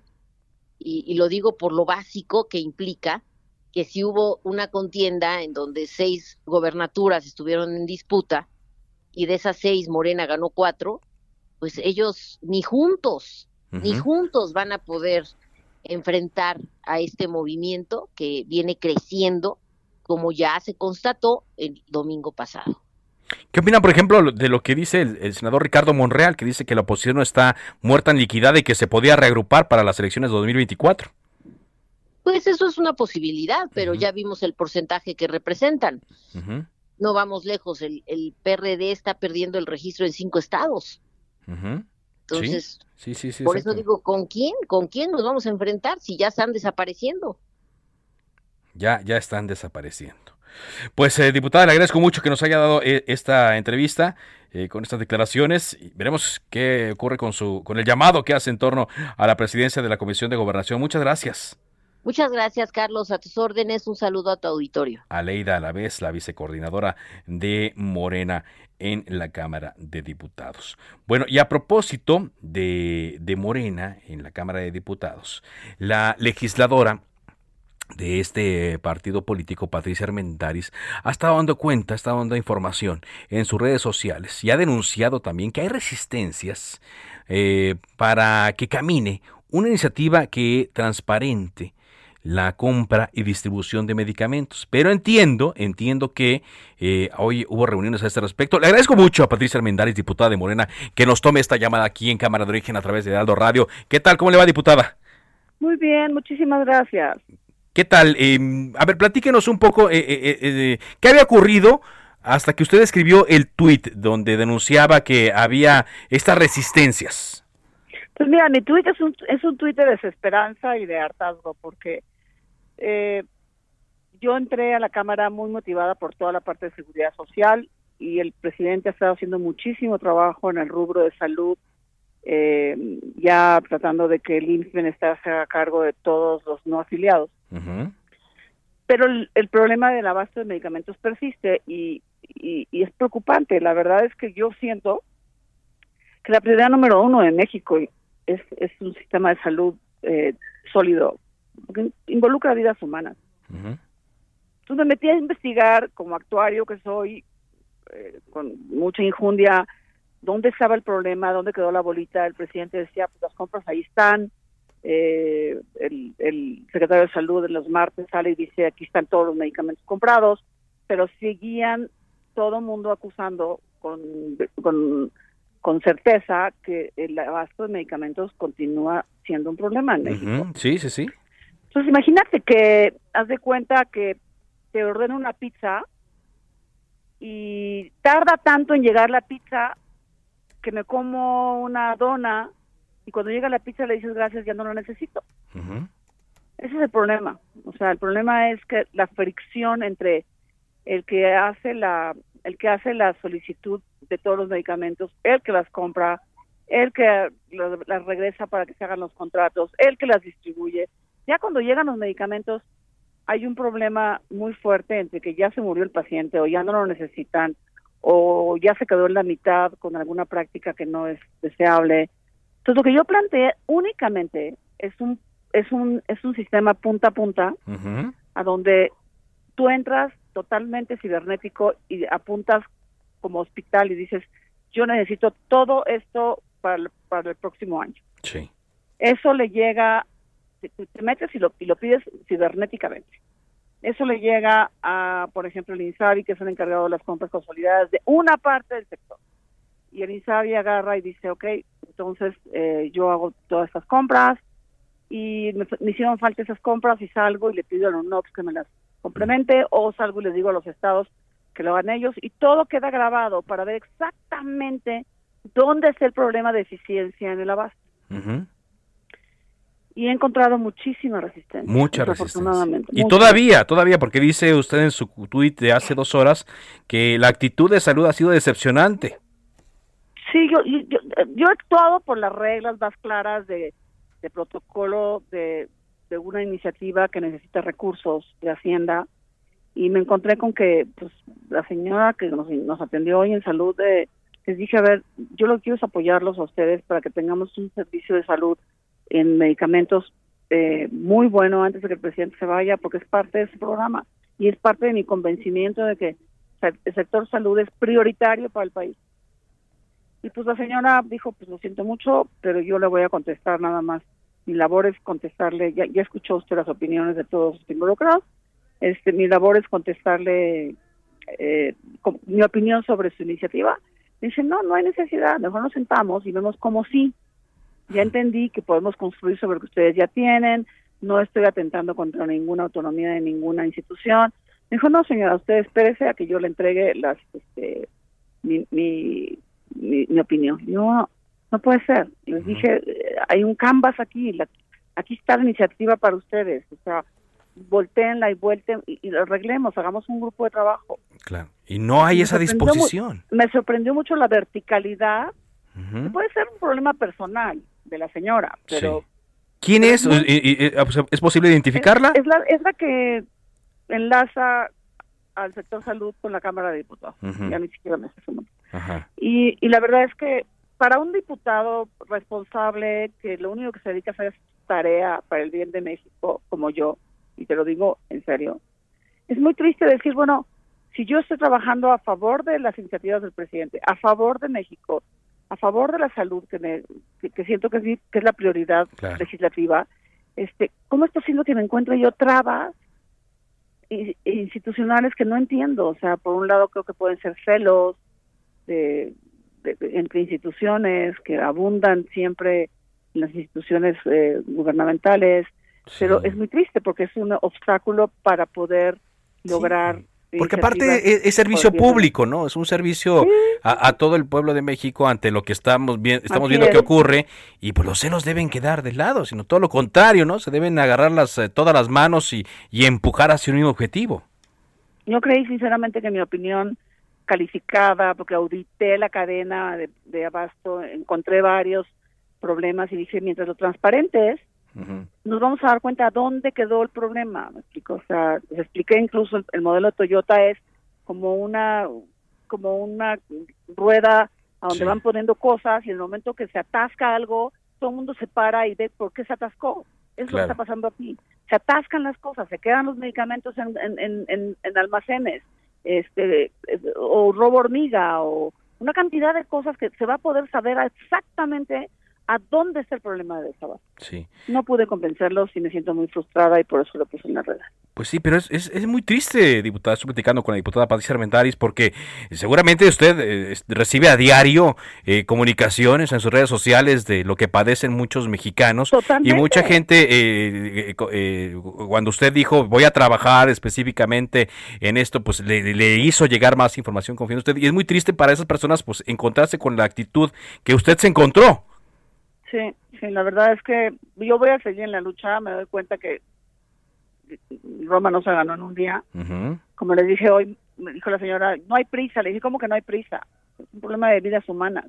y, lo digo por lo básico que implica que si hubo una contienda en donde seis gobernaturas estuvieron en disputa y de esas seis Morena ganó cuatro, pues ellos ni juntos, ni juntos van a poder enfrentar a este movimiento que viene creciendo como ya se constató el domingo pasado. ¿Qué opina, por ejemplo, de lo que dice el, senador Ricardo Monreal, que dice que la oposición no está muerta en liquidez y que se podía reagrupar para las elecciones de 2024? Pues eso es una posibilidad, pero ya vimos el porcentaje que representan. No vamos lejos, el, el, PRD está perdiendo el registro en cinco estados. Entonces, sí, sí, sí, por eso digo, ¿con quién? ¿Con quién nos vamos a enfrentar si ya están desapareciendo? Ya, ya están desapareciendo. Pues, eh, diputada, le agradezco mucho que nos haya dado eh, esta entrevista eh, con estas declaraciones. Veremos qué ocurre con, su, con el llamado que hace en torno a la presidencia de la Comisión de Gobernación. Muchas gracias. Muchas gracias, Carlos. A tus órdenes, un saludo a tu auditorio. Aleida Alavés, la vicecoordinadora de Morena en la Cámara de Diputados. Bueno, y a propósito de, de Morena en la Cámara de Diputados, la legisladora de este partido político, Patricia Armentaris, ha estado dando cuenta, ha estado dando información en sus redes sociales y ha denunciado también que hay resistencias eh, para que camine una iniciativa que transparente la compra y distribución de medicamentos. Pero entiendo, entiendo que eh, hoy hubo reuniones a este respecto. Le agradezco mucho a Patricia Armendáriz, diputada de Morena, que nos tome esta llamada aquí en Cámara de Origen a través de Aldo Radio. ¿Qué tal? ¿Cómo le va, diputada? Muy bien, muchísimas gracias. ¿Qué tal? Em, a ver, platíquenos un poco eh, eh, eh, qué había ocurrido hasta que usted escribió el tuit donde denunciaba que había estas resistencias. Pues mira, mi tuit es un, es un tuit de desesperanza y de hartazgo porque yo entré a la Cámara muy motivada por toda la parte de seguridad social y el presidente ha estado haciendo muchísimo trabajo en el rubro de salud, ya tratando de que el INSS Bienestar se haga cargo de todos los no afiliados. Pero el, problema del abasto de medicamentos persiste y, es preocupante. La verdad es que yo siento que la prioridad número uno en México es, es un sistema de salud eh, sólido, porque involucra vidas humanas. Entonces me metí a investigar como actuario que soy, eh, con mucha injundia, dónde estaba el problema, dónde quedó la bolita. El presidente decía, pues las compras ahí están, eh, el, secretario de salud de los martes sale y dice aquí están todos los medicamentos comprados, pero seguían todo el mundo acusando con, con, certeza que el abasto de medicamentos continúa siendo un problema en México. Sí, sí, sí. Entonces imagínate que haz de cuenta que te ordena una pizza y tarda tanto en llegar la pizza que me como una dona y cuando llega la pizza le dices gracias, ya no lo necesito. Ese es el problema. O sea, el problema es que la fricción entre el que hace la el que hace la solicitud de todos los medicamentos, el que las compra, el que las regresa para que se hagan los contratos, el que las distribuye. Ya cuando llegan los medicamentos hay un problema muy fuerte entre que ya se murió el paciente o ya no lo necesitan o ya se quedó en la mitad con alguna práctica que no es deseable entonces lo que yo planteé únicamente es un es un es un sistema punta a punta a donde tú entras totalmente cibernético y apuntas como hospital y dices yo necesito todo esto para el, para el próximo año. Sí. Eso le llega te, metes y lo y lo pides cibernéticamente. Eso le llega a, por ejemplo, el INSABI, que es el encargado de las compras consolidadas de una parte del sector. Y el INSABI agarra y dice, ok, entonces eh, yo hago todas estas compras y me, hicieron falta esas compras y salgo y le pido a los NOPS que me las complemente o salgo y les digo a los estados que lo hagan ellos. Y todo queda grabado para ver exactamente dónde está el problema de eficiencia en el abasto. Y he encontrado muchísima resistencia. Mucha resistencia. Y todavía, todavía, porque dice usted en su tweet de hace dos horas que la actitud de salud ha sido decepcionante. Sí, yo, yo, he actuado por las reglas más claras de, protocolo de, una iniciativa que necesita recursos de Hacienda y me encontré con que pues la señora que nos, nos atendió hoy en salud de, les dije, a ver, yo lo que quiero es apoyarlos a ustedes para que tengamos un servicio de salud en medicamentos eh, muy bueno antes de que el presidente se vaya, porque es parte de ese programa y es parte de mi convencimiento de que el sector salud es prioritario para el país. Y pues la señora dijo, pues lo siento mucho, pero yo le voy a contestar nada más. Mi labor es contestarle, ya, ya escuchó usted las opiniones de todos los involucrados, este, mi labor es contestarle eh, mi opinión sobre su iniciativa. Dice, no, no hay necesidad, mejor nos sentamos y vemos cómo sí. Ya entendí que podemos construir sobre lo que ustedes ya tienen, no estoy atentando contra ninguna autonomía de ninguna institución. Me dijo, no señora, usted espérese a que yo le entregue las, este, mi, mi, mi, opinión. No, no puede ser. Les dije, hay un canvas aquí, aquí está la iniciativa para ustedes. O sea, volteenla y vuelten y, lo arreglemos, hagamos un grupo de trabajo. Claro. Y no hay esa disposición. me sorprendió mucho la verticalidad. Puede ser un problema personal de la señora, pero... ¿Quién es? ¿Es posible identificarla? Es, la, es la que enlaza al sector salud con la Cámara de Diputados. Ya ni siquiera me sé su nombre. Y, y la verdad es que para un diputado responsable que lo único que se dedica a hacer es tarea para el bien de México, como yo, y te lo digo en serio, es muy triste decir, bueno, si yo estoy trabajando a favor de las iniciativas del presidente, a favor de México, a favor de la salud, que, me, que, siento que es, que es la prioridad legislativa, este, ¿cómo es posible que me encuentre yo trabas institucionales que no entiendo? O sea, por un lado creo que pueden ser celos de, entre instituciones que abundan siempre en las instituciones eh, gubernamentales, pero es muy triste porque es un obstáculo para poder lograr porque aparte es, servicio público, ¿no? Es un servicio a, todo el pueblo de México ante lo que estamos, bien, estamos viendo que ocurre y pues los celos deben quedar de lado, sino todo lo contrario, ¿no? Se deben agarrar las, eh, todas las manos y, y empujar hacia un mismo objetivo. Yo creí sinceramente que mi opinión calificada, porque audité la cadena de, de abasto, encontré varios problemas y dije, mientras lo transparente es, nos vamos a dar cuenta dónde quedó el problema, me explico, o sea, les expliqué incluso el, modelo Toyota es como una como una rueda a donde van poniendo cosas y en el momento que se atasca algo, todo el mundo se para y ve por qué se atascó. Es lo que está pasando aquí. Se atascan las cosas, se quedan los medicamentos en, en, en, en almacenes, este, o robo hormiga, o una cantidad de cosas que se va a poder saber exactamente a dónde está el problema de desabasto. Sí. No pude convencerlos y me siento muy frustrada y por eso lo puse en la red. Pues sí, pero es, es, muy triste, diputada, estoy platicando con la diputada Patricia Armentaris, porque seguramente usted eh, recibe a diario eh, comunicaciones en sus redes sociales de lo que padecen muchos mexicanos. Y mucha gente, eh, cuando usted dijo voy a trabajar específicamente en esto, pues le, le hizo llegar más información confiando en usted. Y es muy triste para esas personas pues encontrarse con la actitud que usted se encontró. Sí, sí, la verdad es que yo voy a seguir en la lucha, me doy cuenta que Roma no se ganó en un día. Como le dije hoy, me dijo la señora, no hay prisa, le dije, ¿cómo que no hay prisa? Es un problema de vidas humanas.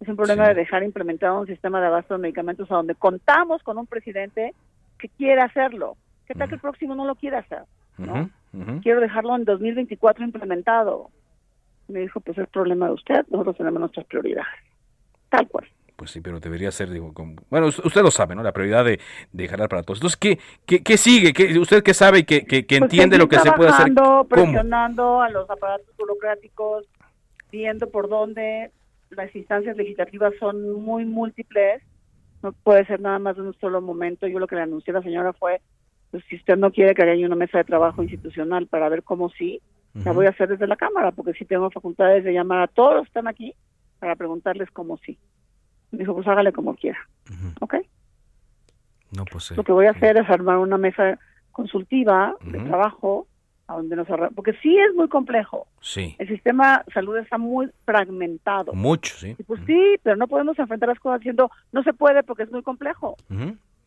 Es un problema de dejar implementado un sistema de abasto de medicamentos a donde contamos con un presidente que quiere hacerlo. ¿Qué tal que el próximo no lo quiere hacer? ¿no? Quiero dejarlo en 2024 implementado. Me dijo, pues es problema de usted, nosotros tenemos nuestras prioridades. Tal cual. Pues sí, pero debería ser, digo, bueno, usted lo sabe, ¿no? La prioridad de, de jalar para todos. Entonces, ¿qué, qué, qué sigue? ¿Qué, ¿Usted qué sabe y que, que, pues entiende lo que se puede hacer? presionando a los aparatos burocráticos, viendo por dónde las instancias legislativas son muy múltiples. No puede ser nada más de un solo momento. Yo lo que le anuncié a la señora fue, pues si usted no quiere que haya una mesa de trabajo institucional para ver cómo sí, la voy a hacer desde la Cámara, porque sí tengo facultades de llamar a todos los que están aquí para preguntarles cómo sí. Dijo, pues hágale como quiera. ¿Ok? No, pues Lo que voy a hacer es armar una mesa consultiva de trabajo a donde nos porque sí es muy complejo. Sí. El sistema de salud está muy fragmentado. Mucho, sí. pues sí, pero no podemos enfrentar las cosas diciendo no se puede porque es muy complejo.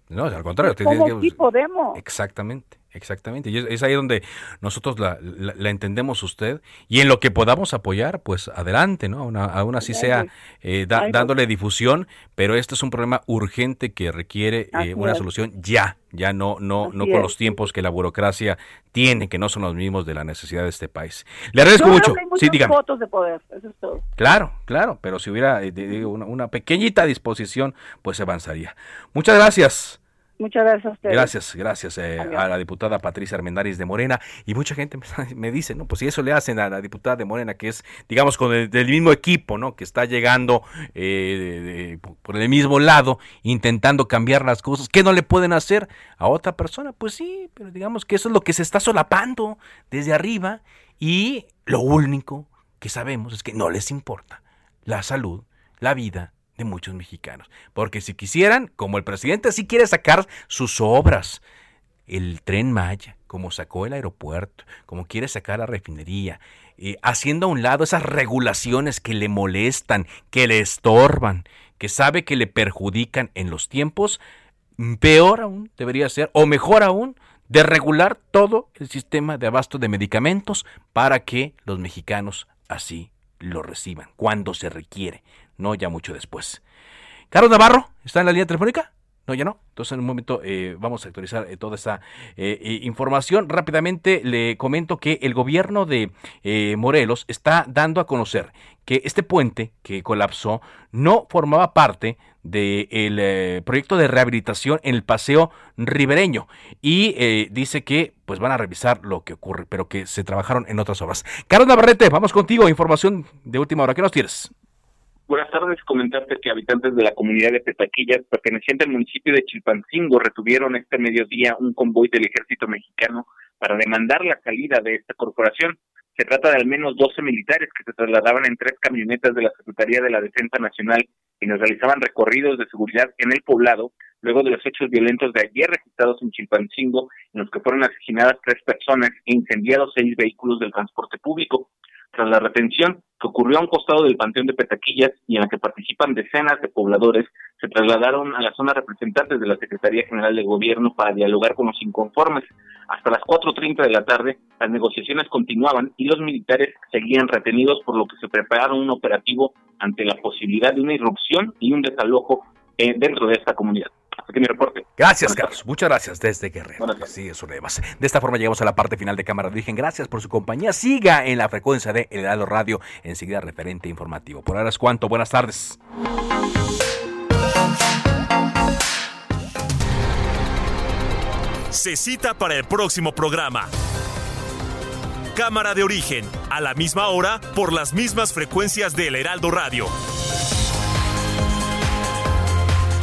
No, al contrario. ¿Cómo sí podemos? Exactamente. Exactamente, y es, ahí donde nosotros la, la, entendemos usted y en lo que podamos apoyar, pues adelante, ¿no? aún así sea eh, dándole difusión, pero este es un problema urgente que requiere eh, una solución ya, ya no no no con los tiempos que la burocracia tiene, que no son los mismos de la necesidad de este país. Le agradezco mucho. sí, dígame. De poder, eso es todo. Claro, claro, pero si hubiera eh, una, una pequeñita disposición, pues avanzaría. Muchas gracias. Muchas gracias a ustedes. Gracias, gracias eh, a la diputada Patricia Armendáriz de Morena. Y mucha gente me, dice, no, pues si eso le hacen a la diputada de Morena, que es, digamos, con el del mismo equipo, ¿no? Que está llegando eh, por el mismo lado, intentando cambiar las cosas, ¿qué no le pueden hacer a otra persona? Pues sí, pero digamos que eso es lo que se está solapando desde arriba y lo único que sabemos es que no les importa la salud, la vida de muchos mexicanos. Porque si quisieran, como el presidente sí quiere sacar sus obras, el tren Maya, como sacó el aeropuerto, como quiere sacar la refinería, eh, haciendo a un lado esas regulaciones que le molestan, que le estorban, que sabe que le perjudican en los tiempos, peor aún debería ser, o mejor aún, de regular todo el sistema de abasto de medicamentos para que los mexicanos así lo reciban, cuando se requiere no ya mucho después. Carlos Navarro, ¿está en la línea telefónica? No, ya no. Entonces, en un momento eh, vamos a actualizar eh, toda esa eh, información. Rápidamente le comento que el gobierno de Morelos está dando a conocer que este puente que colapsó no formaba parte del proyecto de rehabilitación en el paseo ribereño y dice que pues van a revisar lo que ocurre, pero que se trabajaron en otras obras. Carlos Navarrete, vamos contigo. Información de última hora. ¿Qué nos tienes? Buenas tardes, comentarte que habitantes de la comunidad de Petaquillas, perteneciente al municipio de Chilpancingo, retuvieron este mediodía un convoy del ejército mexicano para demandar la salida de esta corporación. Se trata de al menos 12 militares que se trasladaban en tres camionetas de la Secretaría de la Defensa Nacional y nos realizaban recorridos de seguridad en el poblado luego de los hechos violentos de ayer registrados en Chilpancingo, en los que fueron asesinadas tres personas e incendiados seis vehículos del transporte público tras la retención que ocurrió a un costado del Panteón de Petaquillas y en la que participan decenas de pobladores, se trasladaron a la zona representantes de la Secretaría General de Gobierno para dialogar con los inconformes. Hasta las 4.30 de la tarde, las negociaciones continuaban y los militares seguían retenidos, por lo que se prepararon un operativo ante la posibilidad de una irrupción y un desalojo eh, dentro de esta comunidad. Aquí mi reporte. Gracias, Carlos. Muchas gracias desde Guerrero. Sí, eso le De esta forma llegamos a la parte final de Cámara de Origen. Gracias por su compañía. Siga en la frecuencia de El Heraldo Radio, enseguida referente informativo. Por ahora es cuanto. Buenas tardes. Se cita para el próximo programa. Cámara de Origen, a la misma hora, por las mismas frecuencias del Heraldo Radio.